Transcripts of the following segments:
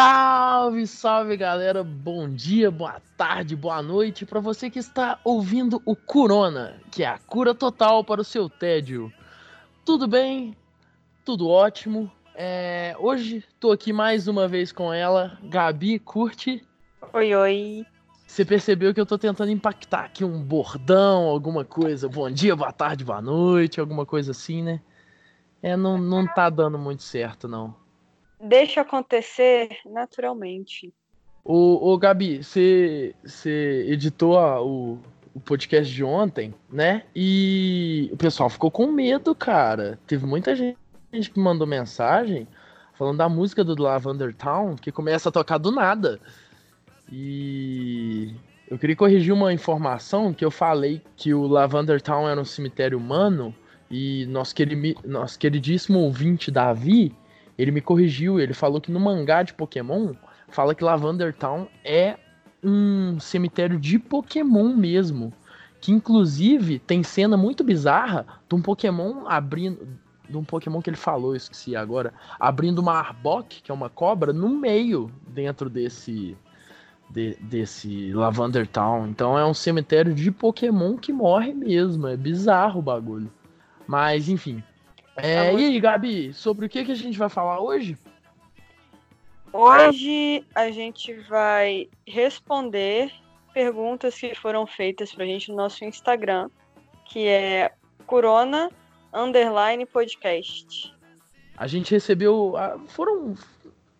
Salve, salve galera! Bom dia, boa tarde, boa noite para você que está ouvindo o Corona, que é a cura total para o seu tédio. Tudo bem? Tudo ótimo. É, hoje tô aqui mais uma vez com ela, Gabi Curte. Oi, oi. Você percebeu que eu tô tentando impactar aqui um bordão, alguma coisa? Bom dia, boa tarde, boa noite, alguma coisa assim, né? É, não, não tá dando muito certo, não. Deixa acontecer naturalmente. Ô, ô Gabi, você editou a- o, o podcast de ontem, né? E o pessoal ficou com medo, cara. Teve muita gente que mandou mensagem falando da música do Lavender Town que começa a tocar do nada. E eu queria corrigir uma informação que eu falei que o Lavender Town era um cemitério humano e nosso, querimi- nosso queridíssimo ouvinte Davi, ele me corrigiu, ele falou que no mangá de Pokémon fala que Lavender Town é um cemitério de Pokémon mesmo. Que inclusive tem cena muito bizarra de um Pokémon abrindo. De um Pokémon que ele falou, esqueci agora. Abrindo uma Arbok, que é uma cobra, no meio dentro desse. de- desse Lavender Town. Então é um cemitério de Pokémon que morre mesmo. É bizarro o bagulho. Mas enfim. É, e aí, Gabi, sobre o que, que a gente vai falar hoje? Hoje a gente vai responder perguntas que foram feitas pra gente no nosso Instagram, que é Corona Underline Podcast. A gente recebeu. ah, Foram,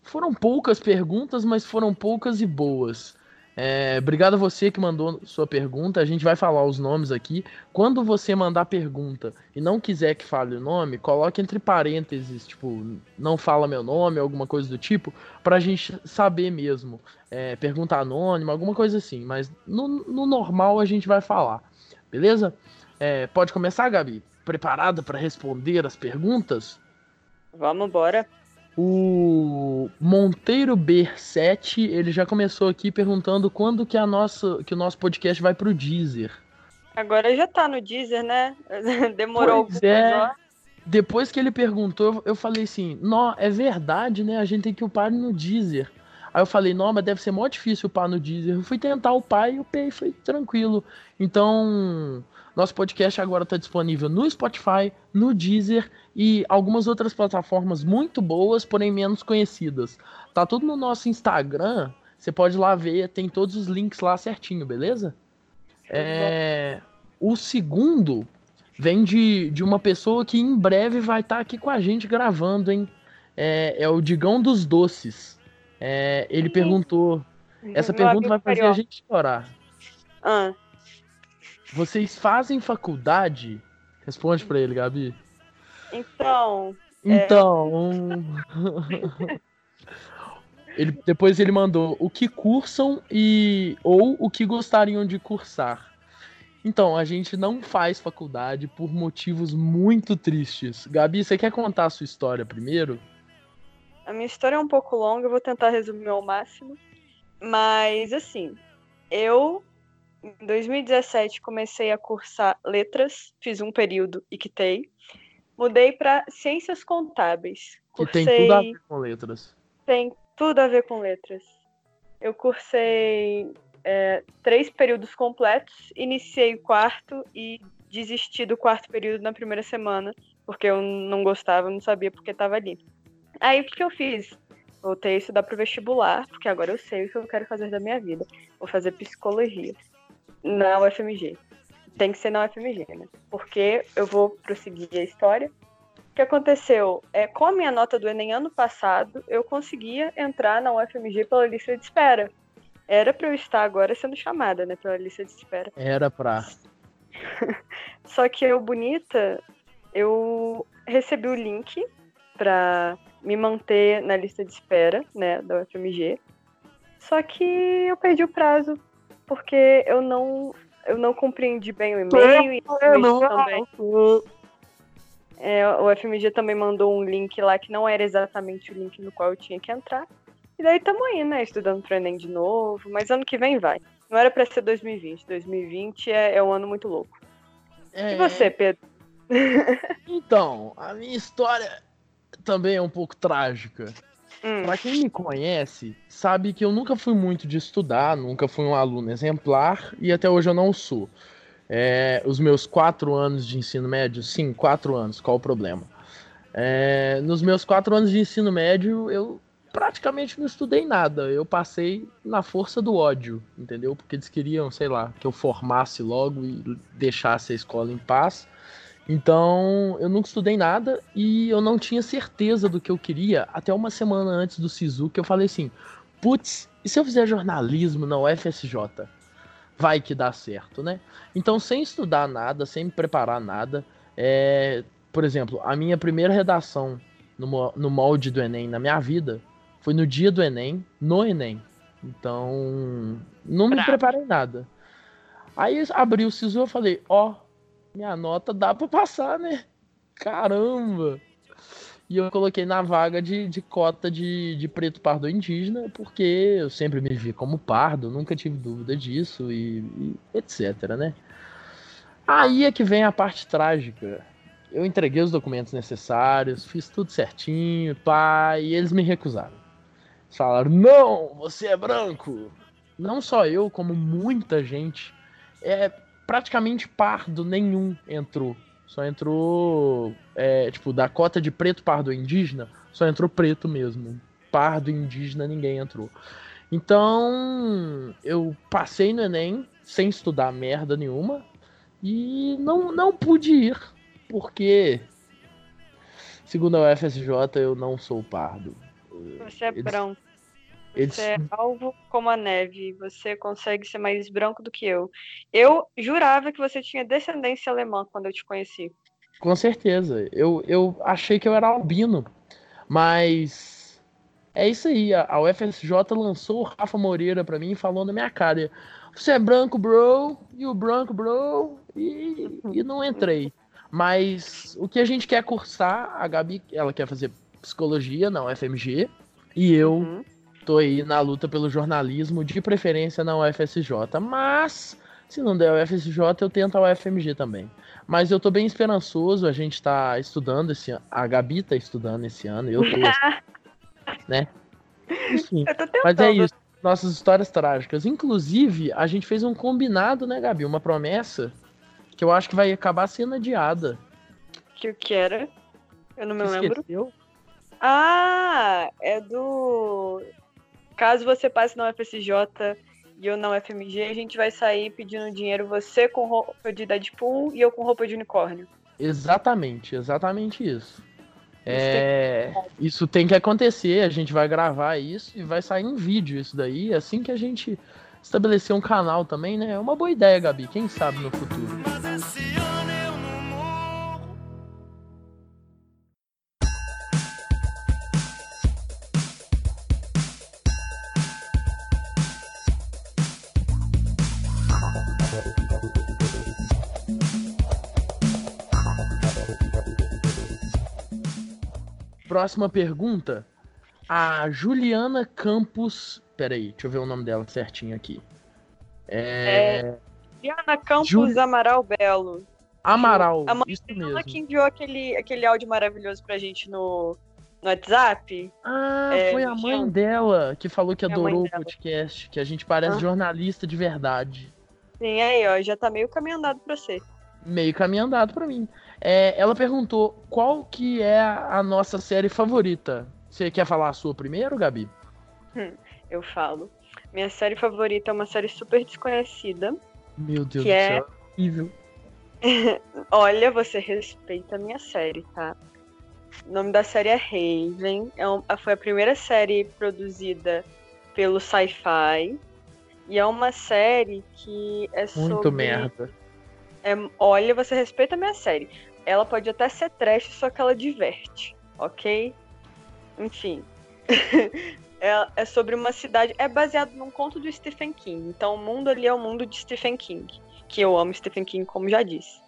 foram poucas perguntas, mas foram poucas e boas. É, obrigado a você que mandou sua pergunta. A gente vai falar os nomes aqui. Quando você mandar pergunta e não quiser que fale o nome, coloque entre parênteses, tipo, não fala meu nome, alguma coisa do tipo, pra gente saber mesmo. É, pergunta anônima, alguma coisa assim. Mas no, no normal a gente vai falar. Beleza? É, pode começar, Gabi? Preparada para responder as perguntas? Vamos embora. O Monteiro B7, ele já começou aqui perguntando quando que, a nossa, que o nosso podcast vai pro Deezer. Agora já tá no Deezer, né? Demorou Pois é. horas. Depois que ele perguntou, eu- eu falei assim, não, é verdade, né? A gente tem que upar no Deezer. Aí eu falei, não, mas deve ser mó difícil upar no Deezer. Eu fui tentar upar e upei, foi tranquilo. Então, nosso podcast agora está disponível no Spotify, no Deezer e algumas outras plataformas muito boas, porém menos conhecidas. Tá tudo no nosso Instagram, você pode ir lá ver, tem todos os links lá certinho, beleza? É, o segundo vem de, de uma pessoa que em breve vai estar aqui com a gente gravando, hein? É, é o Digão dos Doces. É, ele perguntou. Essa pergunta vai fazer a gente chorar. Ah, Vocês fazem faculdade? Responde pra ele, Gabi. então, Então. ele, depois ele mandou o que cursam e ou o que gostariam de cursar. Então, a gente não faz faculdade por motivos muito tristes. Gabi, você quer contar a sua história primeiro? A minha história é um pouco longa, eu vou tentar resumir ao máximo. Mas, assim, eu, em 2017, comecei a cursar letras, fiz um período e quitei. Mudei para ciências contábeis. Que Cursei, tem tudo a ver com letras. tem tudo a ver com letras. Eu cursei é, três períodos completos, iniciei o quarto e desisti do quarto período na primeira semana, porque eu não gostava, não sabia porque estava ali. Aí o que que eu fiz? Voltei a estudar pro vestibular, porque agora eu sei o que eu quero fazer da minha vida. Vou fazer psicologia na UFMG. Tem que ser na UFMG, né? Porque eu vou prosseguir a história. O que aconteceu? É, com a minha nota do Enem ano passado, eu conseguia entrar na UFMG pela lista de espera. Era para eu estar agora sendo chamada, né, pela lista de espera. Era pra. Só que eu, bonita, eu recebi o link pra me manter na lista de espera, né, da UFMG. Só que eu perdi o prazo, porque eu não, eu não compreendi bem o e-mail e também. É, o FMG também mandou um link lá que não era exatamente o link no qual eu tinha que entrar. E daí tamo aí, né? Estudando pro Enem de novo. Mas ano que vem vai. Não era pra ser 2020. 2020 é, é um ano muito louco. É... E você, Pedro? então, a minha história também é um pouco trágica. Hum. Pra quem me conhece, sabe que eu nunca fui muito de estudar, nunca fui um aluno exemplar e até hoje eu não sou. É, os meus quatro anos de ensino médio, sim, quatro anos, qual o problema? É, nos meus quatro anos de ensino médio, eu praticamente não estudei nada. Eu passei na força do ódio, entendeu? Porque eles queriam, sei lá, que eu formasse logo e deixasse a escola em paz. Então, eu nunca estudei nada e eu não tinha certeza do que eu queria até uma semana antes do SISU, que eu falei assim: putz, e se eu fizer jornalismo na UFSJ? Vai que dá certo, né? Então, sem estudar nada, sem me preparar nada, é... por exemplo, a minha primeira redação no, no molde do Enem na minha vida foi no dia do Enem, no Enem. Então, não me preparei nada. Aí abri o SISU e falei: ó, oh, minha nota dá pra passar, né? Caramba! E eu coloquei na vaga de, de cota de, de preto pardo indígena, porque eu sempre me vi como pardo, nunca tive dúvida disso e, e etc, né? Aí é que vem a parte trágica. Eu entreguei os documentos necessários, fiz tudo certinho, pá, e eles me recusaram. Falaram: não, você é branco. Não só eu, como muita gente. É, praticamente pardo nenhum entrou. Só entrou, é, tipo, da cota de preto, pardo indígena, só entrou preto mesmo. Pardo indígena ninguém entrou. Então, eu passei no Enem sem estudar merda nenhuma e não, não pude ir, porque, segundo a UFSJ, eu não sou pardo. Você é Eles... branco. Você é alvo como a neve. Você consegue ser mais branco do que eu. Eu jurava que você tinha descendência alemã quando eu te conheci. Com certeza. Eu, eu achei que eu era albino. Mas é isso aí. A UFSJ lançou o Rafa Moreira pra mim e falou na minha cara: Você é branco, bro? E o branco, bro? E, e não entrei. Mas o que a gente quer cursar, a Gabi, ela quer fazer psicologia na UFMG. E eu uhum tô aí na luta pelo jornalismo, de preferência na UFSJ. Mas, se não der a UFSJ, eu tento a UFMG também. Mas eu tô bem esperançoso, a gente tá estudando esse ano. A Gabi tá estudando esse ano, eu tô. né? Enfim, mas é isso. Nossas histórias trágicas. Inclusive, a gente fez um combinado, né, Gabi? Uma promessa que eu acho que vai acabar sendo adiada. Que o que era? Eu não me Você lembro. Esqueceu? Ah, é do Caso você passe na UFSJ e eu na UFMG, a gente vai sair pedindo dinheiro, você com roupa de Deadpool e eu com roupa de unicórnio. Exatamente, exatamente isso. É, isso tem que acontecer, a gente vai gravar isso e vai sair em vídeo isso daí, assim que a gente estabelecer um canal também, né? É uma boa ideia, Gabi, quem sabe no futuro. Próxima pergunta. A Juliana Campos. Peraí, deixa eu ver o nome dela certinho aqui. É. é... Juliana Campos Ju... Amaral Belo. Amaral, a mãe isso mesmo. que enviou aquele, aquele áudio maravilhoso pra gente no, no WhatsApp. Ah, é, foi a mãe dela que falou que adorou o podcast, que a gente parece ah. jornalista de verdade. Sim, aí, ó, já tá meio caminho andado pra você. Meio caminho andado pra mim. É, ela perguntou qual que é a nossa série favorita. Você quer falar a sua primeiro, Gabi? Hum, eu falo. Minha série favorita é uma série super desconhecida. Meu Deus do é... céu, horrível. Olha, você respeita a minha série, tá? O nome da série é Raven. É um, foi a primeira série produzida pelo Sci-Fi. E é uma série que é sobre. Muito merda. É, olha, você respeita a minha série ela pode até ser trash, só que ela diverte, ok? enfim. é, é, sobre uma cidade. É baseado num conto do Stephen King. Então o mundo ali é o mundo de Stephen King. Que eu amo Stephen King, como já disse.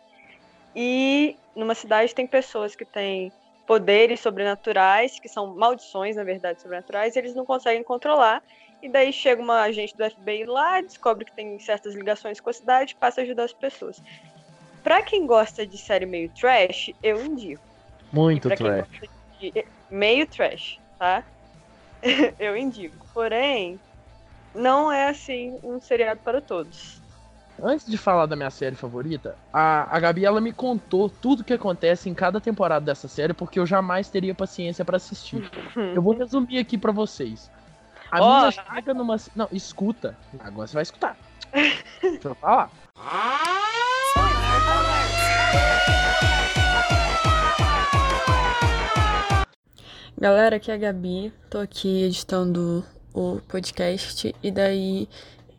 E numa cidade tem pessoas que têm poderes sobrenaturais, que são maldições, na verdade, sobrenaturais, e eles não conseguem controlar. E daí chega uma agente do FBI lá, descobre que tem certas ligações com a cidade, passa a ajudar as pessoas. Pra quem gosta de série meio trash, eu indico. Muito trash. De... Meio trash, tá? eu indico. Porém, não é assim um seriado para todos. Antes de falar da minha série favorita, a, a Gabi ela me contou tudo que acontece em cada temporada dessa série, porque eu jamais teria paciência para assistir. eu vou resumir aqui para vocês. A oh, mina chega numa. Não, escuta. Agora você vai escutar. Deixa eu falar. Galera, aqui é a Gabi. Tô aqui editando o podcast e daí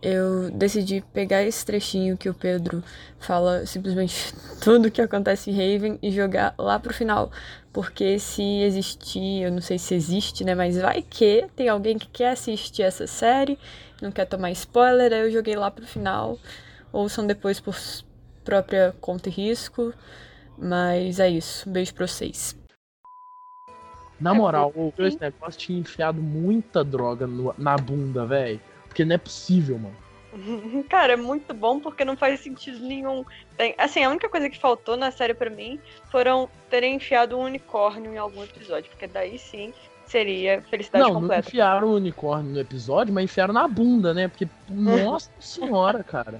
eu decidi pegar esse trechinho que o Pedro fala simplesmente tudo que acontece em Raven e jogar lá pro final. Porque se existir, eu não sei se existe, né? Mas vai que tem alguém que quer assistir essa série, não quer tomar spoiler, aí eu joguei lá pro final. Ouçam depois por própria conta e risco. Mas é isso. Um beijo pra vocês. Na moral, o esse negócio tinha enfiado muita droga no, na bunda, velho. Porque não é possível, mano. Cara, é muito bom porque não faz sentido nenhum. Tem, assim, a única coisa que faltou na série para mim foram terem enfiado um unicórnio em algum episódio, porque daí sim seria felicidade não, completa. Não enfiaram o unicórnio no episódio, mas enfiaram na bunda, né? Porque, nossa senhora, cara.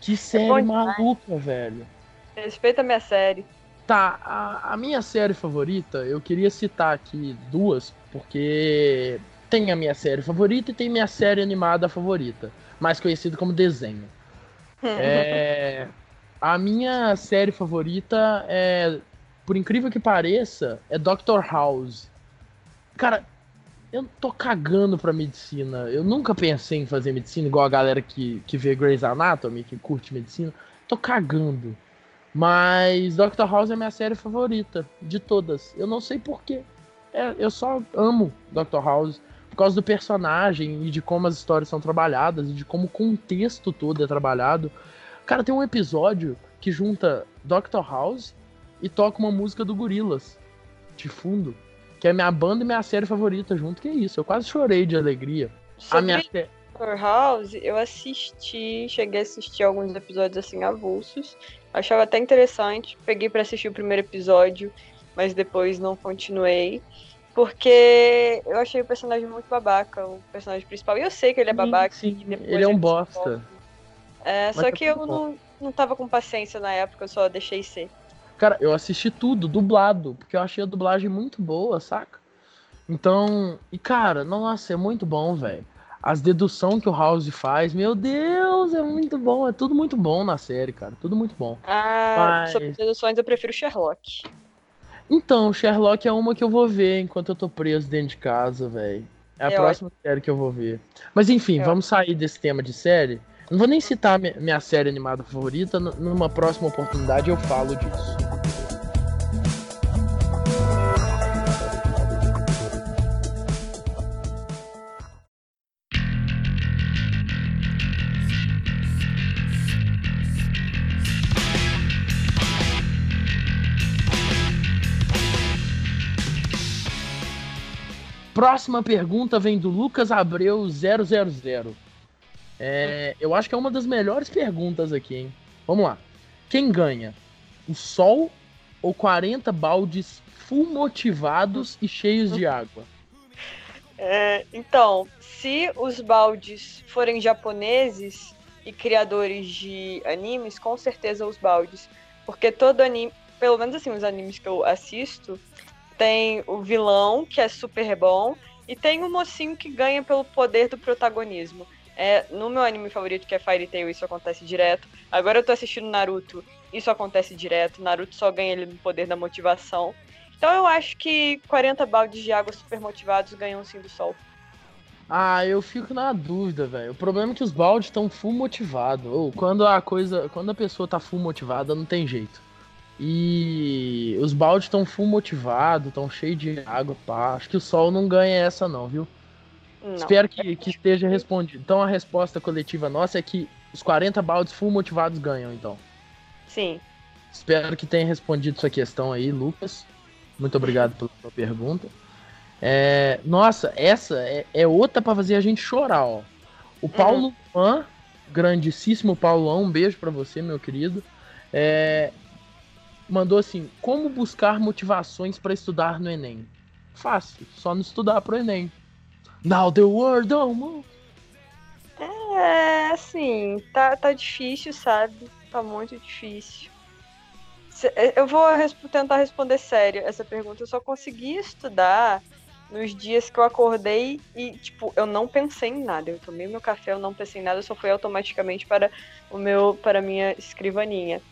Que série é maluca, velho. Respeita a minha série. Tá, a, a minha série favorita, eu queria citar aqui duas, porque tem a minha série favorita e tem minha série animada favorita, mais conhecida como desenho. é, a minha série favorita é, por incrível que pareça, é Doctor House. Cara, eu tô cagando pra medicina. Eu nunca pensei em fazer medicina, igual a galera que, que vê Grey's Anatomy, que curte medicina. Tô cagando. Mas Doctor House é minha série favorita de todas. Eu não sei porquê. É, eu só amo Doctor House por causa do personagem e de como as histórias são trabalhadas e de como o contexto todo é trabalhado. Cara, tem um episódio que junta Doctor House e toca uma música do Gorilas de fundo, que é minha banda e minha série favorita junto, que é isso. Eu quase chorei de alegria. Sobre a minha Doctor House, eu assisti, cheguei a assistir alguns episódios assim avulsos. Achava até interessante. Peguei para assistir o primeiro episódio, mas depois não continuei. Porque eu achei o personagem muito babaca, o personagem principal. E eu sei que ele é babaca. Sim, sim. ele é um bosta. É, só é que eu não, não tava com paciência na época, eu só deixei ser. Cara, eu assisti tudo dublado, porque eu achei a dublagem muito boa, saca? Então, e cara, nossa, é muito bom, velho. As deduções que o House faz, meu Deus, é muito bom. É tudo muito bom na série, cara. Tudo muito bom. Ah, Mas... sobre deduções eu prefiro Sherlock. Então, Sherlock é uma que eu vou ver enquanto eu tô preso dentro de casa, velho. É a é próxima ótimo. série que eu vou ver. Mas enfim, é vamos ótimo. sair desse tema de série. Não vou nem citar minha série animada favorita, numa próxima oportunidade eu falo disso. Próxima pergunta vem do Lucas Abreu 000. É, eu acho que é uma das melhores perguntas aqui, hein? Vamos lá. Quem ganha? O Sol ou 40 baldes full motivados e cheios de água? É, então, se os baldes forem japoneses e criadores de animes, com certeza os baldes. Porque todo anime, pelo menos assim, os animes que eu assisto, tem o vilão, que é super bom, e tem o mocinho que ganha pelo poder do protagonismo. É, no meu anime favorito, que é Fairy Tail, isso acontece direto. Agora eu tô assistindo Naruto, isso acontece direto. Naruto só ganha ele no poder da motivação. Então eu acho que 40 baldes de água super motivados ganham sim do sol. Ah, eu fico na dúvida, velho. O problema é que os baldes estão full motivados. Ou quando a coisa. Quando a pessoa tá full motivada, não tem jeito. E os baldes estão full motivados, estão cheios de água, pá. Acho que o sol não ganha essa, não, viu? Não. Espero que, que esteja respondido. Então a resposta coletiva nossa é que os 40 baldes full motivados ganham, então. Sim. Espero que tenha respondido sua questão aí, Lucas. Muito obrigado pela sua pergunta. É, nossa, essa é, é outra para fazer a gente chorar, ó. O Paulo uhum. grandíssimo Paulão, um beijo para você, meu querido. É, mandou assim: como buscar motivações para estudar no Enem? Fácil, só não estudar pro Enem. Now the world don't move. É, assim, tá, tá difícil, sabe? Tá muito difícil. Eu vou tentar responder sério essa pergunta. Eu só consegui estudar nos dias que eu acordei e, tipo, eu não pensei em nada. Eu tomei meu café, eu não pensei em nada, eu só fui automaticamente para o meu, para minha escrivaninha.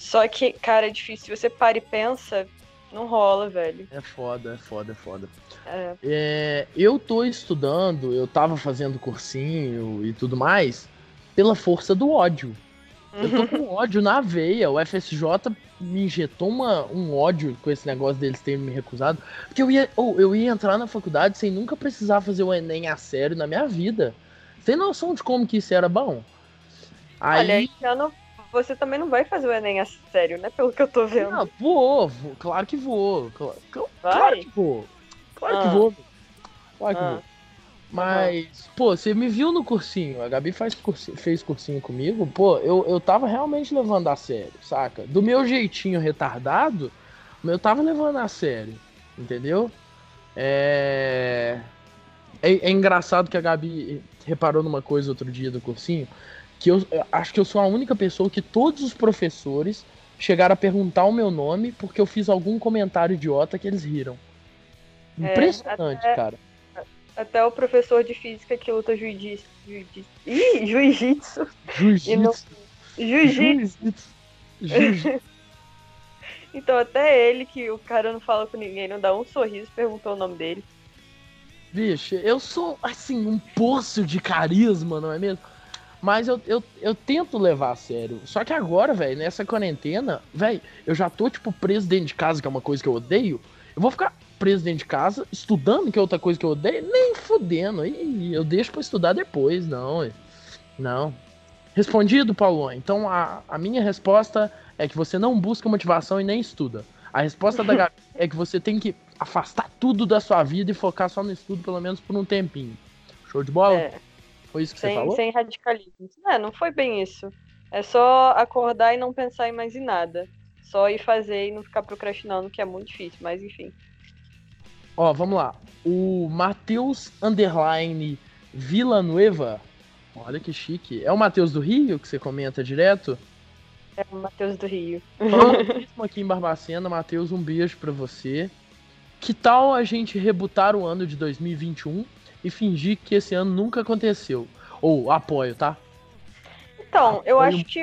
Só que, cara, é difícil. Se você para e pensa, não rola, velho. É foda, é foda, é foda. É. É, eu tô estudando, eu tava fazendo cursinho e tudo mais, pela força do ódio. Eu tô com ódio na veia. O FSJ me injetou uma, um ódio com esse negócio deles terem me recusado. Porque eu ia, oh, eu ia entrar na faculdade sem nunca precisar fazer o Enem a sério na minha vida. Tem noção de como que isso era bom? Aí... Olha, esse ano você também não vai fazer o Enem a sério, né? Pelo que eu tô vendo. Não, vou, vou claro que vou. Claro, claro que vou. Claro ah. que vou. Claro que ah. vou. Mas, uhum. pô, você me viu no cursinho. A Gabi faz cursinho, fez cursinho comigo. Pô, eu, eu tava realmente levando a sério, saca? Do meu jeitinho retardado, eu tava levando a sério. Entendeu? É... é. É, engraçado que a Gabi reparou numa coisa outro dia do cursinho. Que eu, eu acho que eu sou a única pessoa que todos os professores chegaram a perguntar o meu nome porque eu fiz algum comentário idiota que eles riram. É, Impressionante, é, até... cara. Até o professor de física que luta jiu-jitsu. Jiu-jitsu. Jiu-jitsu. Jiu-jitsu. então, até ele, que o cara não fala com ninguém, não dá um sorriso, perguntou o nome dele. Bicho, eu sou, assim, um poço de carisma, não é mesmo? Mas eu, eu, eu tento levar a sério. Só que agora, velho, nessa quarentena, velho, eu já tô, tipo, preso dentro de casa, que é uma coisa que eu odeio. Eu vou ficar preso dentro de casa, estudando, que é outra coisa que eu odeio, nem fudendo. E eu deixo para estudar depois, não. Não. Respondido, Paulo. Então a, a minha resposta é que você não busca motivação e nem estuda. A resposta da Gabi é que você tem que afastar tudo da sua vida e focar só no estudo, pelo menos por um tempinho. Show de bola? É. Foi isso que sem, você falou? Sem radicalismo. É, não foi bem isso. É só acordar e não pensar em mais em nada. Só ir fazer e não ficar procrastinando, que é muito difícil, mas enfim. Ó, vamos lá. O Matheus Underline Villanueva. Olha que chique. É o Matheus do Rio que você comenta direto? É o Matheus do Rio. Mesmo aqui em Barbacena, Matheus, um beijo para você. Que tal a gente rebutar o ano de 2021 e fingir que esse ano nunca aconteceu? Ou apoio, tá? Então, eu acho que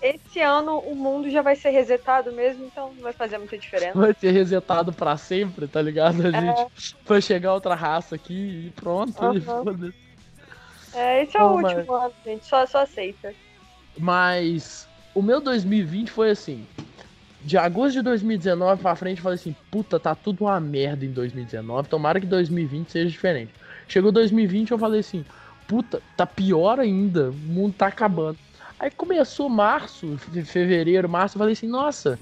esse ano o mundo já vai ser resetado mesmo, então não vai fazer muita diferença. Vai ser resetado para sempre, tá ligado? A é. gente vai chegar outra raça aqui e pronto. Uhum. é, esse é o último mas... ano, gente. Só, só aceita. Mas o meu 2020 foi assim. De agosto de 2019 pra frente, eu falei assim: puta, tá tudo uma merda em 2019. Tomara que 2020 seja diferente. Chegou 2020, eu falei assim: puta, tá pior ainda, o mundo tá acabando. Aí começou março, fevereiro, março, eu falei assim, nossa,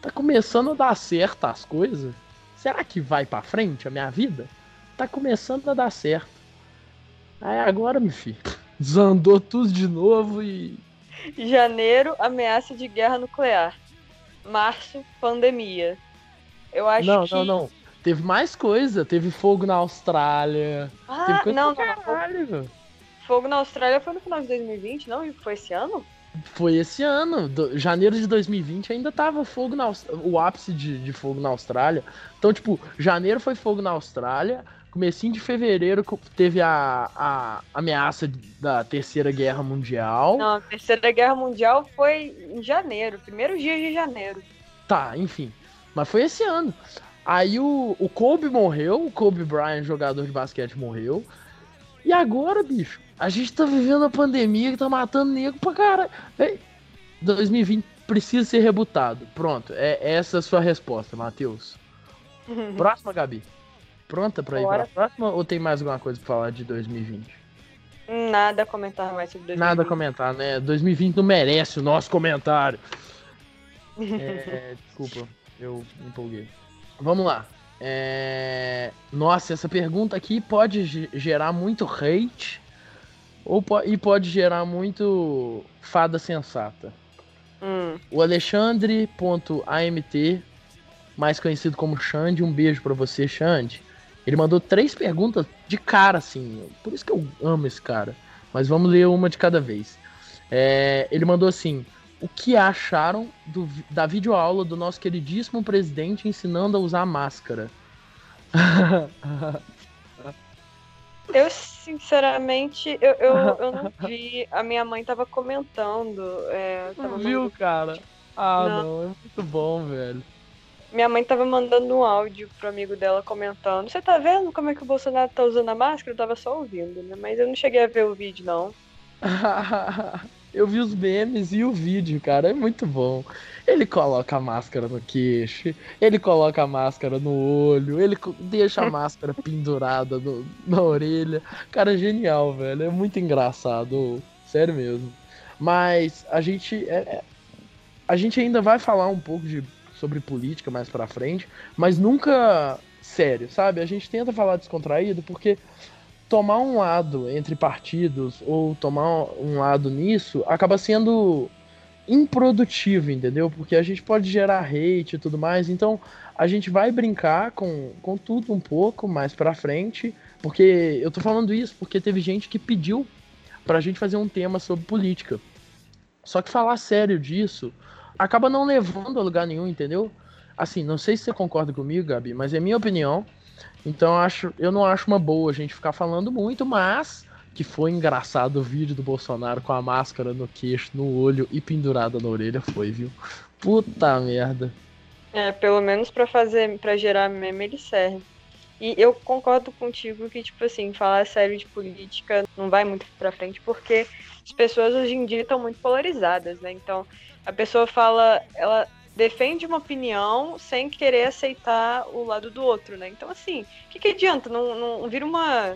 tá começando a dar certo as coisas. Será que vai para frente a minha vida? Tá começando a dar certo. Aí agora, meu filho, desandou tudo de novo e. Janeiro, ameaça de guerra nuclear. Março, pandemia. Eu acho não, que. Não, não, não. Teve mais coisa. Teve fogo na Austrália. Ah, não, caralho, não. Fogo na Austrália foi no final de 2020, não? E foi esse ano? Foi esse ano. Do, janeiro de 2020 ainda tava fogo na o ápice de, de fogo na Austrália. Então, tipo, janeiro foi fogo na Austrália. Comecinho de fevereiro teve a, a ameaça da Terceira Guerra Mundial. Não, a Terceira Guerra Mundial foi em janeiro, primeiro dia de janeiro. Tá, enfim. Mas foi esse ano. Aí o, o Kobe morreu, o Kobe Bryant, jogador de basquete, morreu. E agora, bicho, a gente tá vivendo a pandemia que tá matando nego pra caralho. 2020 precisa ser rebutado. Pronto, é essa a sua resposta, Matheus. Próxima, Gabi. Pronta pra ir Bora. pra próxima ou tem mais alguma coisa pra falar de 2020? Nada a comentar mais sobre 2020. Nada a comentar, né? 2020 não merece o nosso comentário. É, desculpa, eu me empolguei. Vamos lá. É, Nossa, essa pergunta aqui pode ge- gerar muito hate ou po- e pode gerar muito fada sensata. Hum, O Alexandre.amt, mais conhecido como Xande, um beijo pra você, Xande. Ele mandou três perguntas de cara, assim. Por isso que eu amo esse cara. Mas vamos ler uma de cada vez. É, ele mandou assim: O que acharam do da videoaula do nosso queridíssimo presidente ensinando a usar máscara? eu, sinceramente, eu, eu, eu não vi. A minha mãe tava comentando. É, tava viu, mandando- cara? Ah, Não. não, é muito bom, velho. Minha mãe tava mandando um áudio pro amigo dela comentando. Você tá vendo como é que o Bolsonaro tá usando a máscara? Eu tava só ouvindo, né? Mas eu não cheguei a ver o vídeo, não. Eu vi os memes e o vídeo, cara, é muito bom. Ele coloca a máscara no queixo, ele coloca a máscara no olho, ele deixa a máscara pendurada no- na orelha. Cara, é genial, velho. É muito engraçado, sério mesmo. Mas a gente é- é- a gente ainda vai falar um pouco de sobre política mais pra frente, mas nunca sério, sabe? A gente tenta falar descontraído porque tomar um lado entre partidos ou tomar um lado nisso acaba sendo improdutivo, entendeu? Porque a gente pode gerar hate e tudo mais. Então a gente vai brincar com, com tudo um pouco mais pra frente. Porque eu tô falando isso porque teve gente que pediu pra gente fazer um tema sobre política. Só que falar sério disso acaba não levando a lugar nenhum, entendeu? Assim, não sei se você concorda comigo, Gabi, mas é minha opinião. Então acho, eu não acho uma boa a gente ficar falando muito, mas que foi engraçado o vídeo do Bolsonaro com a máscara no queixo, no olho e pendurada na orelha, foi, viu? Puta merda. É, pelo menos pra fazer, para gerar meme ele serve. E eu concordo contigo que, tipo assim, falar sério de política não vai muito pra frente, porque as pessoas hoje em dia estão muito polarizadas, né? Então, a pessoa fala, ela defende uma opinião sem querer aceitar o lado do outro, né? Então, assim, o que, que adianta? Não, não vira uma,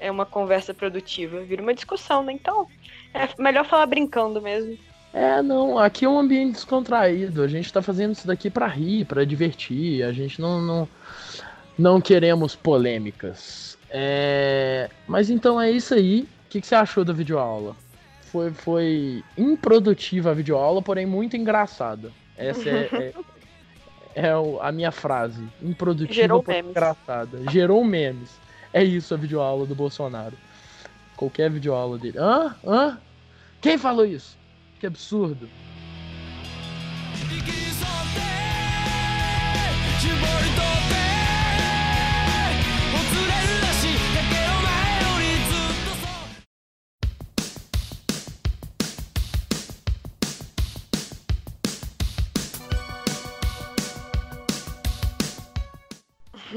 é uma conversa produtiva, vira uma discussão, né? Então, é melhor falar brincando mesmo. É, não, aqui é um ambiente descontraído. A gente tá fazendo isso daqui pra rir, pra divertir. A gente não não, não queremos polêmicas. É, mas então é isso aí. O que, que você achou da videoaula? Foi, foi improdutiva a videoaula, porém muito engraçada. Essa é, é, é o- a minha frase. Improdutiva, Gerou porém memes. engraçada. Gerou memes. É isso a videoaula do Bolsonaro. Qualquer videoaula dele. Hã? Hã? Quem falou isso? Que absurdo. 生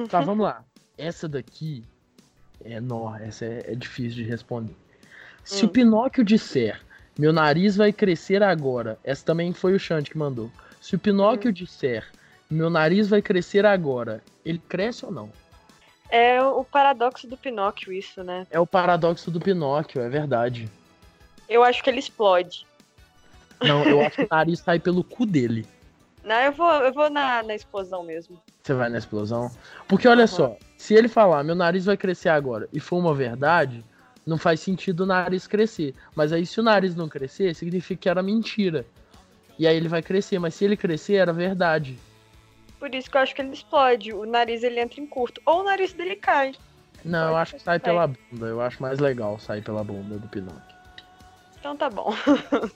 Tá, vamos lá. Essa daqui é nó, essa é, é difícil de responder. Se Hum. o Pinóquio disser, meu nariz vai crescer agora, essa também foi o Xande que mandou. Se o Pinóquio disser, meu nariz vai crescer agora, ele cresce ou não? É o paradoxo do Pinóquio isso, né? É o paradoxo do Pinóquio, é verdade. Eu acho que ele explode. Não, eu acho que o nariz sai pelo cu dele. Não, eu vou, eu vou na, na explosão mesmo. Você vai na explosão? Porque olha só, se ele falar, meu nariz vai crescer agora, e for uma verdade, não faz sentido o nariz crescer. Mas aí se o nariz não crescer, significa que era mentira. E aí ele vai crescer, mas se ele crescer, era verdade. Por isso que eu acho que ele explode. O nariz ele entra em curto. Ou o nariz dele cai. Não, eu acho que sai pela bunda. Eu acho mais legal sair pela bunda do Pinóquio. Então tá bom.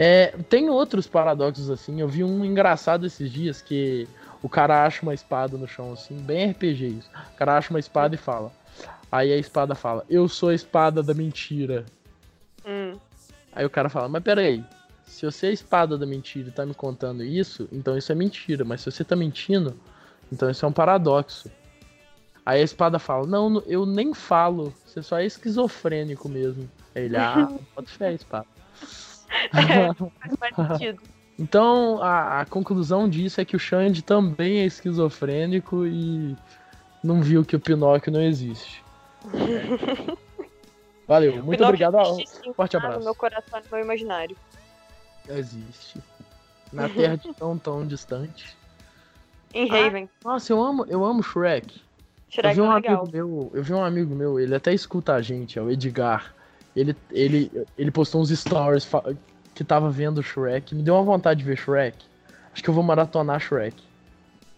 É, tem outros paradoxos assim. Eu vi um engraçado esses dias que o cara acha uma espada no chão assim, bem RPG isso. O cara acha uma espada e fala. Aí a espada fala: "Eu sou a espada da mentira". Hum. Aí o cara fala: "Mas peraí, se você é a espada da mentira e tá me contando isso, então isso é mentira, mas se você tá mentindo, então isso é um paradoxo". Aí a espada fala: "Não, eu nem falo, você só é esquizofrênico mesmo". Aí ele: "Ah, pode fé, espada". Faz mais sentido. Então, a, a conclusão disso é que o Xande também é esquizofrênico e não viu que o Pinóquio não existe. Valeu, muito obrigado. existe, sim, forte tá abraço. No meu coração, no meu imaginário. Existe. Na terra de tão, tão distante. Em Ah, Raven. Nossa, eu amo, eu amo Shrek. Eu Shrek vi é um legal. amigo meu, eu vi um amigo meu, ele até escuta a gente, é o Edgar. Ele, ele, ele postou uns stories que tava vendo Shrek, me deu uma vontade de ver Shrek. Acho que eu vou maratonar Shrek.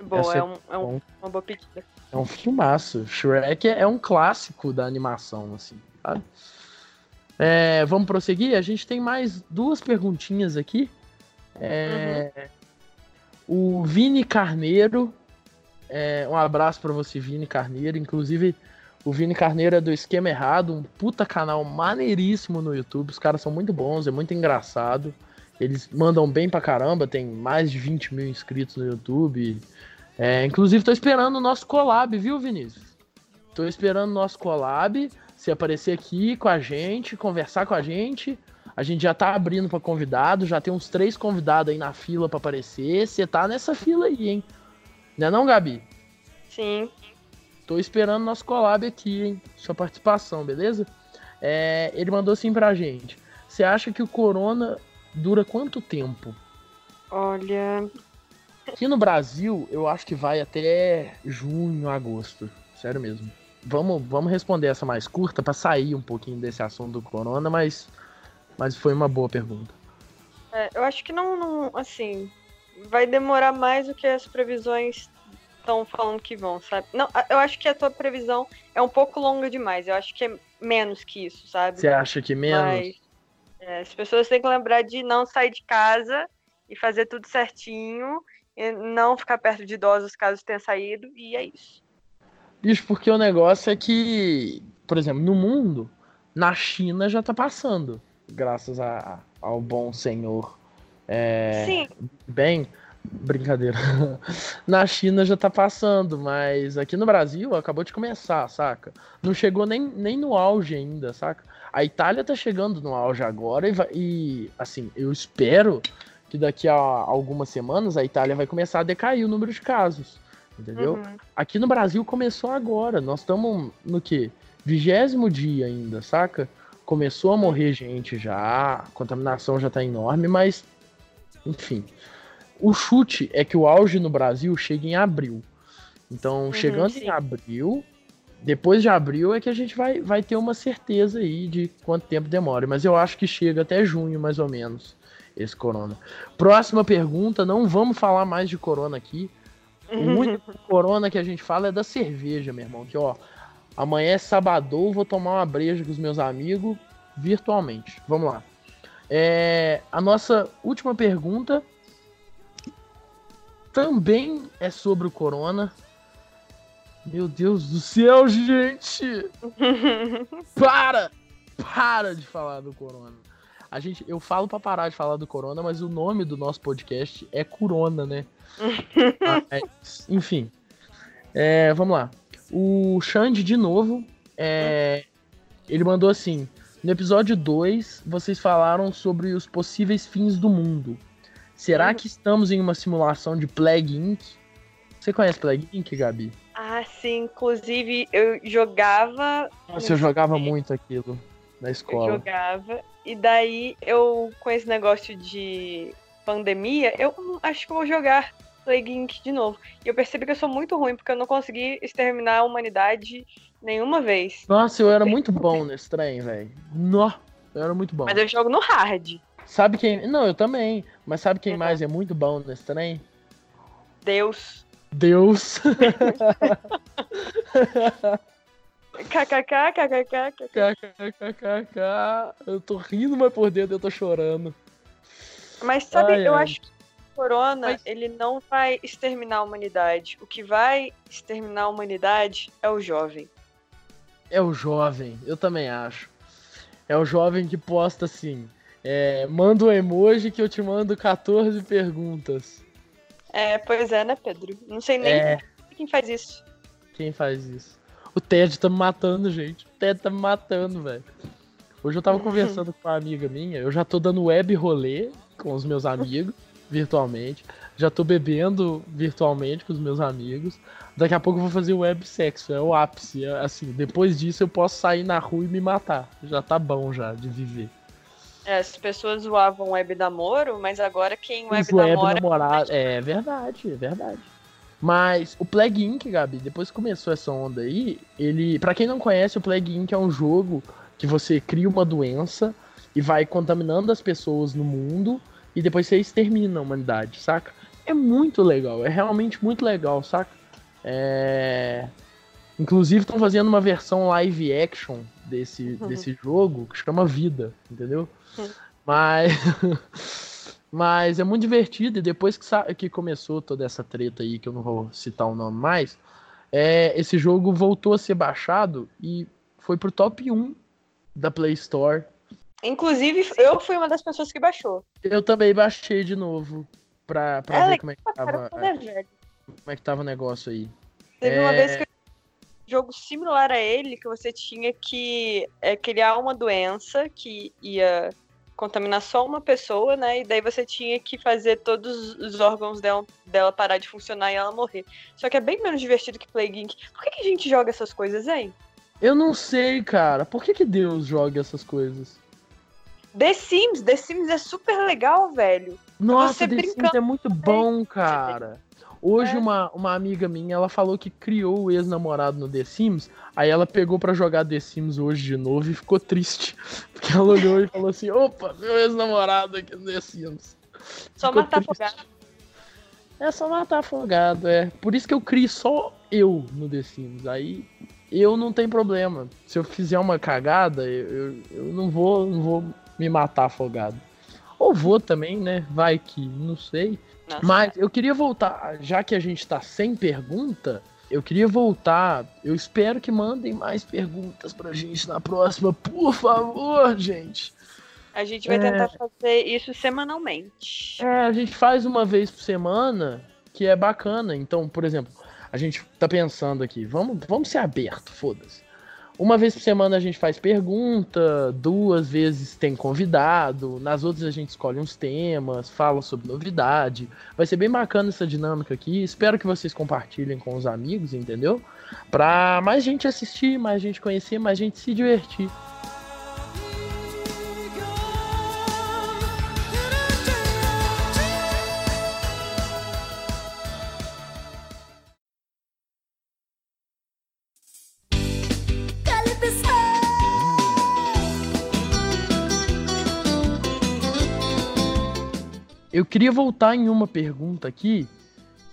Boa, é, é um, é um- uma boa pedida. É um filmaço. Shrek é, é um clássico da animação, assim, sabe? É, vamos prosseguir? A gente tem mais duas perguntinhas aqui. É, O Vini Carneiro. é, um abraço pra você, Vini Carneiro. Inclusive, o Vini Carneiro é do Esquema Errado, um puta canal maneiríssimo no YouTube. Os caras são muito bons, é muito engraçado. Eles mandam bem pra caramba, tem mais de 20 mil inscritos no YouTube. É, inclusive, tô esperando o nosso collab, viu, Vinícius? Tô esperando o nosso collab, se aparecer aqui com a gente, conversar com a gente. A gente já tá abrindo pra convidado, já tem uns três convidados aí na fila pra aparecer. Você tá nessa fila aí, hein? Não é não, Gabi? Sim. Tô esperando nosso collab aqui, hein? Sua participação, beleza? É, ele mandou assim pra gente. Você acha que o corona dura quanto tempo? Olha. Aqui no Brasil, eu acho que vai até junho, agosto. Sério mesmo. Vamos, vamos responder essa mais curta pra sair um pouquinho desse assunto do corona, mas, mas foi uma boa pergunta. é, eu acho que não, não, assim, vai demorar mais do que as previsões estão falando que vão, sabe? Não, eu acho que a tua previsão é um pouco longa demais. Eu acho que é menos que isso, sabe? Você acha que menos? Mas é, as pessoas têm que lembrar de não sair de casa e fazer tudo certinho, e não ficar perto de idosos caso tenha saído, e é isso. Bicho, porque o negócio é que, por exemplo, no mundo, na China já tá passando. Graças a- ao bom senhor. É, Sim, bem, brincadeira. Na China já tá passando, mas aqui no Brasil acabou de começar, saca? Não chegou nem, nem no auge ainda, saca? A Itália tá chegando no auge agora e, vai- e assim, eu espero que daqui a algumas semanas a Itália vai começar a decair o número de casos, entendeu? uhum. Aqui no Brasil começou agora, nós estamos no que? Vigésimo dia ainda, saca? Começou a morrer gente já, a contaminação já tá enorme, mas enfim. O chute é que o auge no Brasil chega em abril. Então, chegando sim. em abril, depois de abril é que a gente vai, vai ter uma certeza aí de quanto tempo demora. Mas eu acho que chega até junho, mais ou menos, esse corona. Próxima pergunta, não vamos falar mais de corona aqui. O único corona que a gente fala é da cerveja, meu irmão. Que ó, amanhã é sabadão, vou tomar uma breja com os meus amigos virtualmente. Vamos lá. É, a nossa última pergunta também é sobre o corona. Meu Deus do céu, gente! Para! Para de falar do corona. A gente, eu falo pra parar de falar do corona, mas o nome do nosso podcast é Corona, né? Mas, enfim. É, vamos lá. O Xande, de novo, é, ele mandou assim: No episódio 2, vocês falaram sobre os possíveis fins do mundo. Será que estamos em uma simulação de Plague Inc? Você conhece Plague Inc, Gabi? ah, sim, inclusive eu jogava Nossa, eu jogava muito aquilo na Eu escola. jogava. E daí eu, com esse negócio de pandemia, eu acho que eu vou jogar Plague Inc. de novo. E eu percebi que eu sou muito ruim, porque eu não consegui exterminar a humanidade nenhuma vez. Nossa, eu era muito bom nesse trem, velho. Nó, eu era muito bom. Mas eu jogo no hard. Sabe quem. Não, eu também. Mas sabe quem Uhum. mais é muito bom nesse trem? Deus. Deus. KKK, KKK, KKK. KKKK. Eu tô rindo, mas por dentro eu tô chorando. Mas sabe, Ai, eu ai. acho que o Corona, Mas- ele não vai exterminar a humanidade. O que vai exterminar a humanidade é o jovem. É o jovem, eu também acho. É o jovem que posta assim. É, manda um emoji que eu te mando 14 perguntas. É, pois é, né, Pedro? Não sei nem É, quem faz isso. quem faz isso? O Ted tá me matando, gente. O Ted tá me matando, velho. Hoje eu tava conversando com uma amiga minha, eu já tô dando web rolê com os meus amigos, virtualmente. Já tô bebendo virtualmente com os meus amigos. Daqui a pouco eu vou fazer web sexo, é o ápice. é assim, depois disso eu posso sair na rua e me matar. Já tá bom já de viver. É, as pessoas zoavam web namoro, mas agora quem web Os web namora. namorado. É verdade, é verdade. Mas o Plague Inc, Gabi, depois que começou essa onda aí, ele. Pra quem não conhece, o Plague Inc é um jogo que você cria uma doença e vai contaminando as pessoas no mundo e depois você extermina a humanidade, saca? É muito legal, é realmente muito legal, saca? É. Inclusive estão fazendo uma versão live action desse, Uhum. desse jogo que chama Vida, entendeu? Mas. Mas é muito divertido e depois que, que começou toda essa treta aí, que eu não vou citar o nome mais, é, esse jogo voltou a ser baixado e foi pro top 1 da Play Store. Inclusive, eu fui uma das pessoas que baixou. Eu também baixei de novo pra, pra É ver como é, que tava, é velho. como é que tava o negócio aí. Teve uma É. vez que eu jogo similar a ele, que você tinha que é, criar uma doença que ia contaminar só uma pessoa, né? E daí você tinha que fazer todos os órgãos dela, dela parar de funcionar e ela morrer. Só que é bem menos divertido que Plague Inc. Por que, que a gente joga essas coisas, hein? Eu não sei, cara. Por que, que Deus joga essas coisas? The Sims, The Sims é super legal, velho. Nossa, você The Sims brincando é muito bom, cara. Hoje É. uma, uma amiga minha, ela falou que criou o ex-namorado no The Sims, aí ela pegou pra jogar The Sims hoje de novo e ficou triste. Porque ela olhou e falou assim, opa, meu ex-namorado aqui no The Sims. Só Ficou matar triste. afogado. É só matar afogado, é. Por isso que eu crio só eu no The Sims. Aí eu não tem problema. Se eu fizer uma cagada, eu, eu, eu não vou não vou me matar afogado. Ou vou também, né? Vai que, não sei. Nossa, Mas eu queria voltar, já que a gente tá sem pergunta, eu queria voltar. Eu espero que mandem mais perguntas pra gente na próxima, por favor, gente. A gente vai É. tentar fazer isso semanalmente. É, a gente faz uma vez por semana, que é bacana. Então, por exemplo, a gente tá pensando aqui, vamos, vamos ser aberto, foda-se. Uma vez por semana a gente faz pergunta, duas vezes tem convidado, nas outras a gente escolhe uns temas, fala sobre novidade. Vai ser bem bacana essa dinâmica aqui. Espero que vocês compartilhem com os amigos, entendeu? Pra mais gente assistir, mais gente conhecer, mais gente se divertir. Queria voltar em uma pergunta aqui,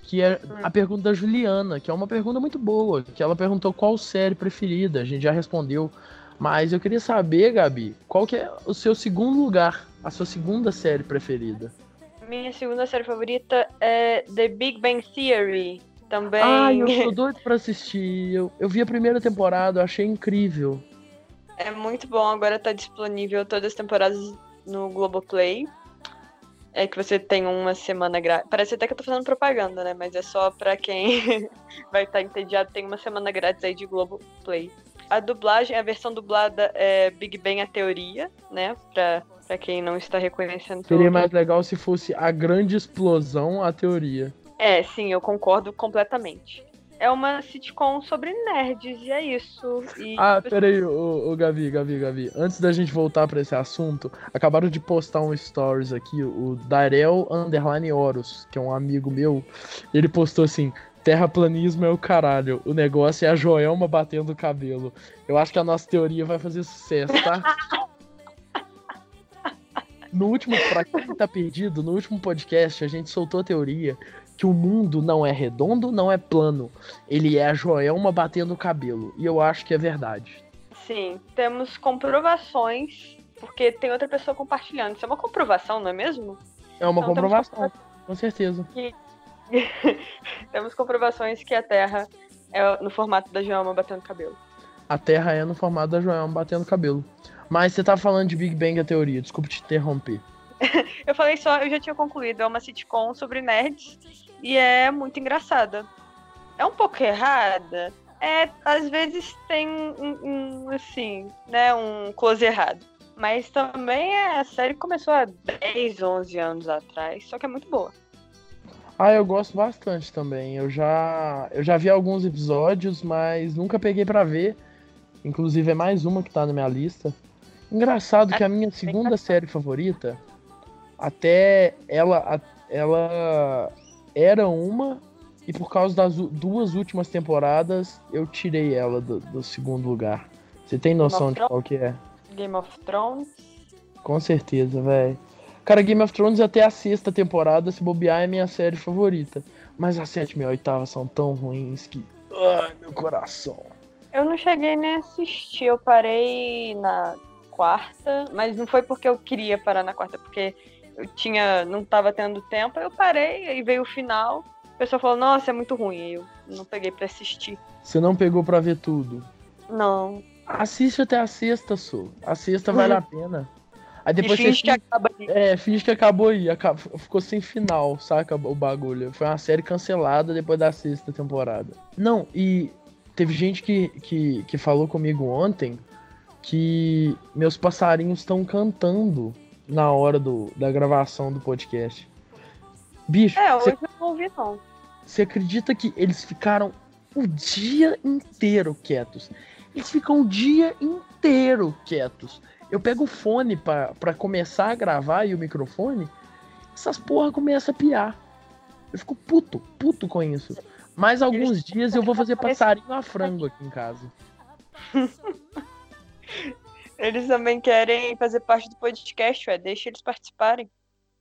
que é a pergunta da Juliana, que é uma pergunta muito boa, que ela perguntou qual série preferida, a gente já respondeu, mas eu queria saber, Gabi, qual que é o seu segundo lugar, a sua segunda série preferida? Minha segunda série favorita é The Big Bang Theory. Também. Ah, eu tô doido pra assistir, eu, eu vi a primeira temporada, eu achei incrível. É muito bom, agora tá disponível todas as temporadas no Globoplay. É que você tem uma semana grátis. Parece até que eu tô fazendo propaganda, né? Mas é só pra quem vai estar entediado, tem uma semana grátis aí de Globoplay. A dublagem, a versão dublada é Big Bang a Teoria, né? Pra, pra quem não está reconhecendo. Seria mais legal se fosse a grande explosão, a teoria. É, sim, eu concordo completamente. É uma sitcom sobre nerds, e é isso. E Ah, peraí, ô, ô Gavi, Gavi, Gavi. Antes da gente voltar pra esse assunto, acabaram de postar um stories aqui, o Darel Underline Horus, que é um amigo meu. Ele postou assim: terraplanismo é o caralho. O negócio é a Joelma batendo o cabelo. Eu acho que a nossa teoria vai fazer sucesso, tá? No último, pra quem tá perdido, no último podcast a gente soltou a teoria que o mundo não é redondo, não é plano. Ele é a Joelma batendo o cabelo. E eu acho que é verdade. Sim, temos comprovações, porque tem outra pessoa compartilhando. Isso é uma comprovação, não é mesmo? É uma Então, comprovação, com certeza. Temos comprovações que a Terra é no formato da Joelma batendo cabelo. A Terra é no formato da Joelma batendo cabelo. Mas você tá falando de Big Bang a teoria, desculpa te interromper. Eu falei só, eu já tinha concluído, é uma sitcom sobre nerds e é muito engraçada. É um pouco errada, é, às vezes tem um, um, assim, né, um close errado. Mas também é, a série começou há 10, 11 anos atrás, só que é muito boa. Ah, eu gosto bastante também. Eu já, eu já vi alguns episódios, mas nunca peguei pra ver. Inclusive é mais uma que tá na minha lista. Engraçado que a minha segunda série favorita, até ela, ela era uma e por causa das duas últimas temporadas eu tirei ela do, do segundo lugar. Você tem noção de qual que é? Game of Thrones. Com certeza, velho. Cara, Game of Thrones até a sexta temporada, se bobear, é minha série favorita. Mas a sétima e a oitava são tão ruins que. Ai, meu coração. Eu não cheguei nem a assistir, eu parei na quarta, mas não foi porque eu queria parar na quarta, porque eu tinha, não tava tendo tempo, aí eu parei, aí veio o final, o pessoal falou, nossa, é muito ruim, eu não peguei pra assistir. Você não pegou pra ver tudo. Não. Assiste até a sexta, Sô. A sexta vale a pena. Aí depois e finge que acaba aí. É, finge que acabou aí. acaba- ficou sem final, saca? O bagulho. Foi uma série cancelada depois da sexta temporada. Não, e teve gente que, que, que falou comigo ontem que meus passarinhos estão cantando na hora do, da gravação do podcast. Bicho, É, você hoje eu não ouvi não. você acredita que eles ficaram o dia inteiro quietos? Eles ficam o dia inteiro quietos. Eu pego o fone pra, pra começar a gravar e o microfone, essas porra começam a piar. Eu fico puto, puto com isso. Mas alguns dias eu vou fazer passarinho a frango aqui em casa. Eles também querem fazer parte do podcast, ué, deixa eles participarem.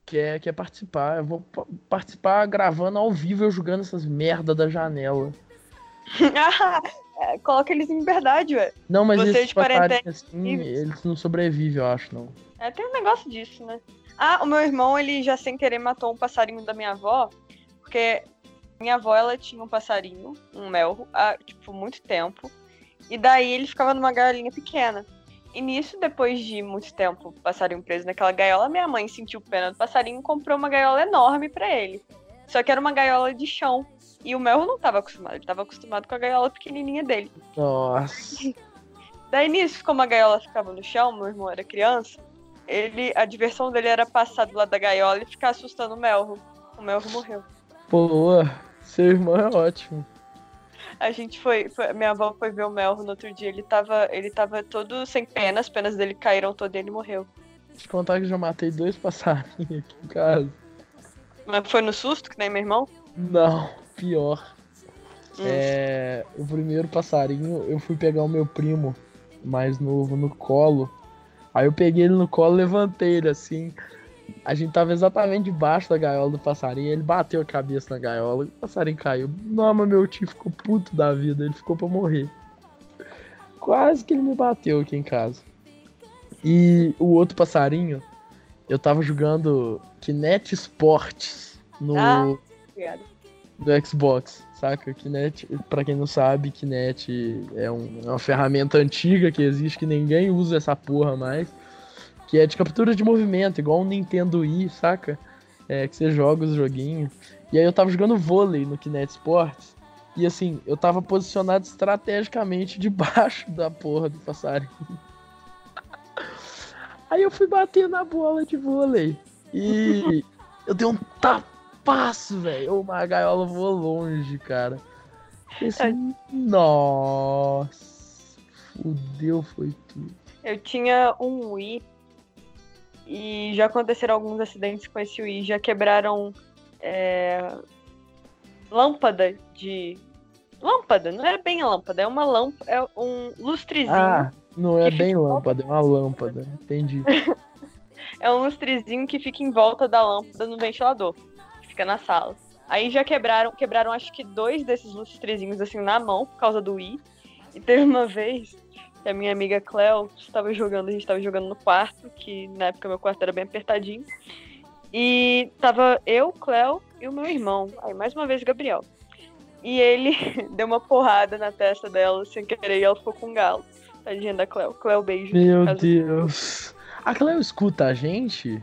Quer, quer participar. Eu vou pa- participar gravando ao vivo eu jogando essas merda da janela. Ah, é, Coloca eles em liberdade, ué. Não, mas Vocês esses quarentena passarinhos assim, eles não sobrevivem, eu acho, não. É, tem um negócio disso, né? Ah, o meu irmão, ele já sem querer matou um passarinho da minha avó, porque minha avó, ela tinha um passarinho, um melro, há, tipo, muito tempo, e daí ele ficava numa gaiolinha pequena. E nisso, depois de muito tempo, o passarinho preso naquela gaiola, minha mãe sentiu pena do passarinho e comprou uma gaiola enorme pra ele. Só que era uma gaiola de chão. E o melro não tava acostumado, ele tava acostumado com a gaiola pequenininha dele. Nossa. Daí nisso, como a gaiola ficava no chão, meu irmão era criança, ele, a diversão dele era passar do lado da gaiola e ficar assustando o Melro. O Melro morreu. Pô, seu irmão é ótimo. A gente foi, foi- minha avó foi ver o Melro no outro dia, ele tava, ele tava todo sem penas, as penas dele caíram todo e ele morreu. Te contar que eu já matei dois passarinhos aqui em casa. Mas foi no susto, que nem meu irmão? Não, pior. Hum. É, o primeiro passarinho, eu fui pegar o meu primo mais novo no colo. Aí eu peguei ele no colo, levantei ele assim. A gente tava exatamente debaixo da gaiola do passarinho. Ele bateu a cabeça na gaiola o passarinho caiu. Mas meu tio ficou puto da vida. Ele ficou pra morrer. Quase que ele me bateu aqui em casa. E o outro passarinho, eu tava jogando Kinect Sports no, Ah. Do Xbox, saca? Kinect, pra quem não sabe, Kinect é, um- é uma ferramenta antiga que existe que ninguém usa essa porra mais. Que é de captura de movimento, igual um Nintendo Wii, saca? É, que você joga os joguinhos. E aí eu tava jogando vôlei no Kinect Sports. E assim, eu tava posicionado estrategicamente debaixo da porra do passarinho. Aí eu fui bater na bola de vôlei. E eu dei um tapaço, velho. Uma gaiola voou longe, cara. Esse... Nossa. Fudeu, foi tudo. Eu tinha um Wii e já aconteceram alguns acidentes com esse Wii. Já quebraram é, lâmpada de. Lâmpada, não é bem lâmpada, é uma lâmpada, é um lustrezinho. Ah, não é bem lâmpada, é uma lâmpada. Entendi. É um lustrezinho que fica em volta da lâmpada no ventilador, que fica na sala. Aí já quebraram, quebraram acho que dois desses lustrezinhos assim na mão por causa do Wii. E teve uma vez que a minha amiga Cleo estava jogando, a gente estava jogando no quarto, que na época meu quarto era bem apertadinho. E tava eu, Cleo e o meu irmão. Aí mais uma vez Gabriel. E ele deu uma porrada na testa dela sem querer e ela ficou com um galo. Tadinha da Cleo. Cleo, beijo. Meu Deus. A Cleo escuta a gente?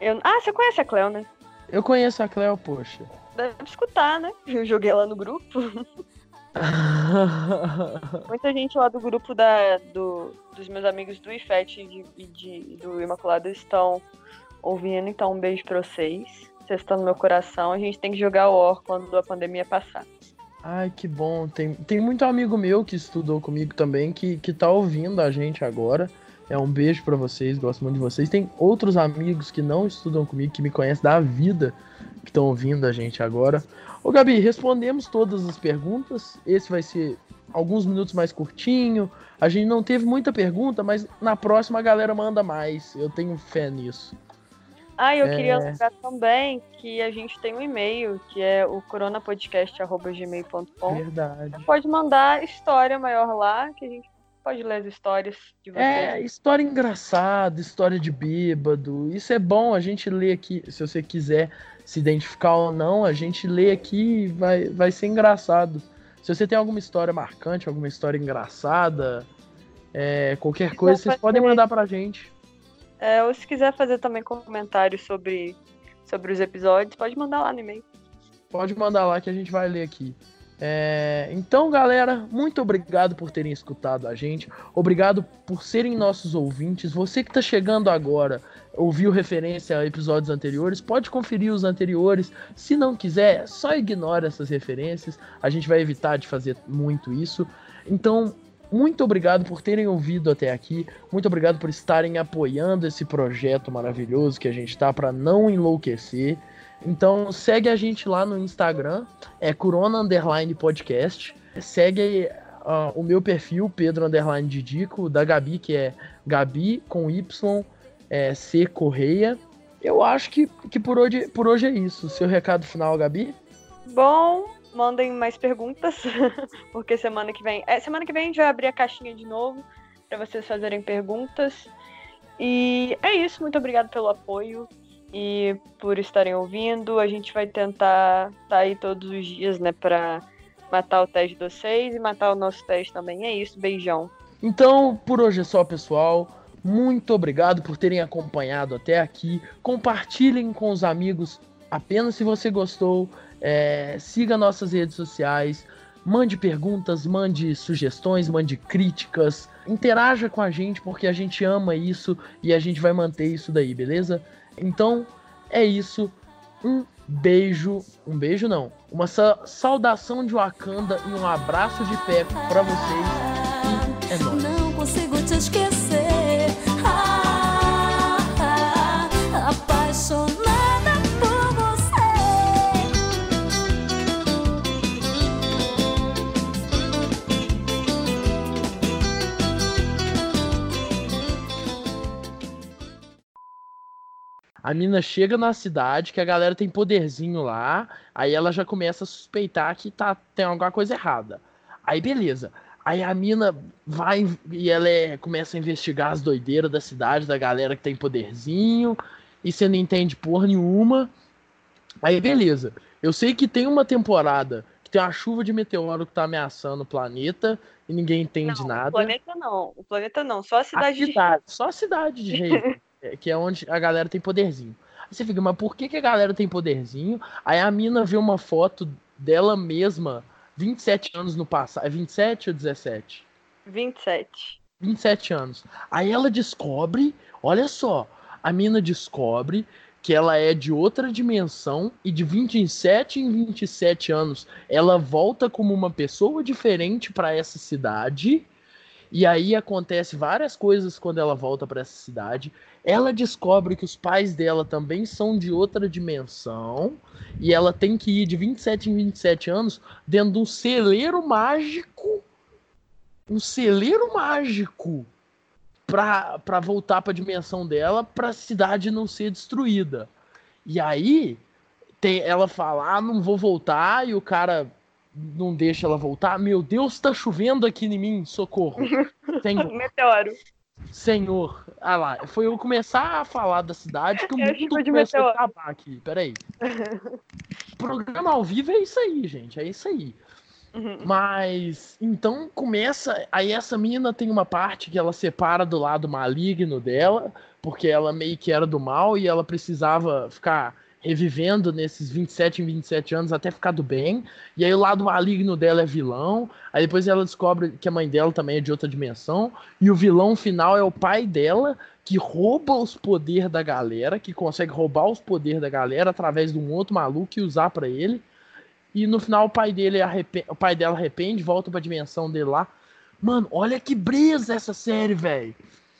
Eu- Ah, você conhece a Cleo, né? Eu conheço a Cleo, poxa. Deve escutar, né? Eu joguei lá no grupo. Muita gente lá do grupo da, do, do os meus amigos do IFET e de, de- do Imaculado estão ouvindo, então um beijo pra vocês. Vocês estão no meu coração. A gente tem que jogar o War quando a pandemia passar. Ai, que bom. Tem, tem muito amigo meu que estudou comigo também que, que tá ouvindo a gente agora. É um beijo pra vocês, gosto muito de vocês. Tem outros amigos que não estudam comigo, que me conhecem da vida, que estão ouvindo a gente agora. Ô, Gabi, respondemos todas as perguntas. Esse vai ser alguns minutos mais curtinho. A gente não teve muita pergunta, mas na próxima a galera manda mais. Eu tenho fé nisso. Ah, eu É. queria lembrar também que a gente tem um e-mail, que é o coronapodcast.gmail.com. Verdade. Pode mandar história maior lá, que a gente pode ler as histórias de vocês. É, história engraçada, história de bêbado. Isso é bom, a gente lê aqui. Se você quiser se identificar ou não, a gente lê aqui e vai, vai ser engraçado. Se você tem alguma história marcante, alguma história engraçada, é, qualquer coisa, vocês fazer- podem mandar pra gente. É, ou se quiser fazer também comentários sobre, sobre os episódios, pode mandar lá no e-mail. Pode mandar lá que a gente vai ler aqui. É, então, galera, muito obrigado por terem escutado a gente. Obrigado por serem nossos ouvintes. Você que está chegando agora, ouviu referência a episódios anteriores, pode conferir os anteriores. Se não quiser, só ignora essas referências. A gente vai evitar de fazer muito isso. Então, muito obrigado por terem ouvido até aqui. Muito obrigado por estarem apoiando esse projeto maravilhoso que a gente tá para não enlouquecer. Então segue a gente lá no Instagram, é Corona Underline Podcast. Segue ah, o meu perfil, Pedro Underline Didico, da Gabi, que é Gabi com Y, é, C Correia. Eu acho que, que por, hoje, por hoje é isso. Seu recado final, Gabi? Bom, mandem mais perguntas, porque semana que vem. É, semana que vem a gente vai abrir a caixinha de novo para vocês fazerem perguntas. E é isso, muito obrigado pelo apoio e por estarem ouvindo. A gente vai tentar estar aí todos os dias, né, para matar o teste de vocês e matar o nosso teste também. É isso, beijão. Então, por hoje é só, pessoal. Muito obrigado por terem acompanhado até aqui. Compartilhem com os amigos apenas se você gostou. É, siga nossas redes sociais. Mande perguntas, mande sugestões, mande críticas. Interaja com a gente porque a gente ama isso e a gente vai manter isso daí, beleza? Então é isso. Um beijo. Um beijo não. Uma sa- saudação de Wakanda e um abraço de pé pra vocês. A mina chega na cidade, que a galera tem poderzinho lá, aí ela já começa a suspeitar que tá, tem alguma coisa errada. Aí beleza. Aí a mina vai e ela é- começa a investigar as doideiras da cidade, da galera que tem poderzinho, e você não entende porra nenhuma. Aí beleza. Eu sei que tem uma temporada que tem uma chuva de meteoro que tá ameaçando o planeta e ninguém entende Não, nada. O planeta não. O planeta não, só a A cidade de cidade, só a cidade de Rei, é, que é onde a galera tem poderzinho. Aí você fica, mas por que, que a galera tem poderzinho? Aí a mina vê uma foto dela mesma, 27 anos no passado. É 27 ou 17? 27. 27 anos. Aí ela descobre, olha só, a mina descobre que ela é de outra dimensão e de 27 em 27 anos ela volta como uma pessoa diferente para essa cidade. E aí acontece várias coisas quando ela volta para essa cidade. Ela descobre que os pais dela também são de outra dimensão e ela tem que ir de 27 em 27 anos dentro de um celeiro mágico um celeiro mágico pra voltar pra dimensão dela pra cidade não ser destruída. E aí tem, ela fala, ah, não vou voltar, e o cara não deixa ela voltar. Meu Deus, tá chovendo aqui em mim, socorro. Senhor, Meteoro. senhor. Ah lá, foi eu começar a falar da cidade que o É mundo começou a meteoro. acabar aqui. Peraí. Programa ao vivo é isso aí, gente, é isso aí. Uhum. Mas então começa. Aí essa mina tem uma parte que ela separa do lado maligno dela, porque ela meio que era do mal e ela precisava ficar revivendo nesses 27 em 27 anos até ficar do bem. E aí o lado maligno dela é vilão. Aí depois ela descobre que a mãe dela também é de outra dimensão. E o vilão final é o pai dela, que rouba os poderes da galera, que consegue roubar os poderes da galera através de um outro maluco e usar pra ele. E no final o pai dele arrepe- o pai dela arrepende, volta pra dimensão dele lá. Mano, olha que brisa essa série, velho.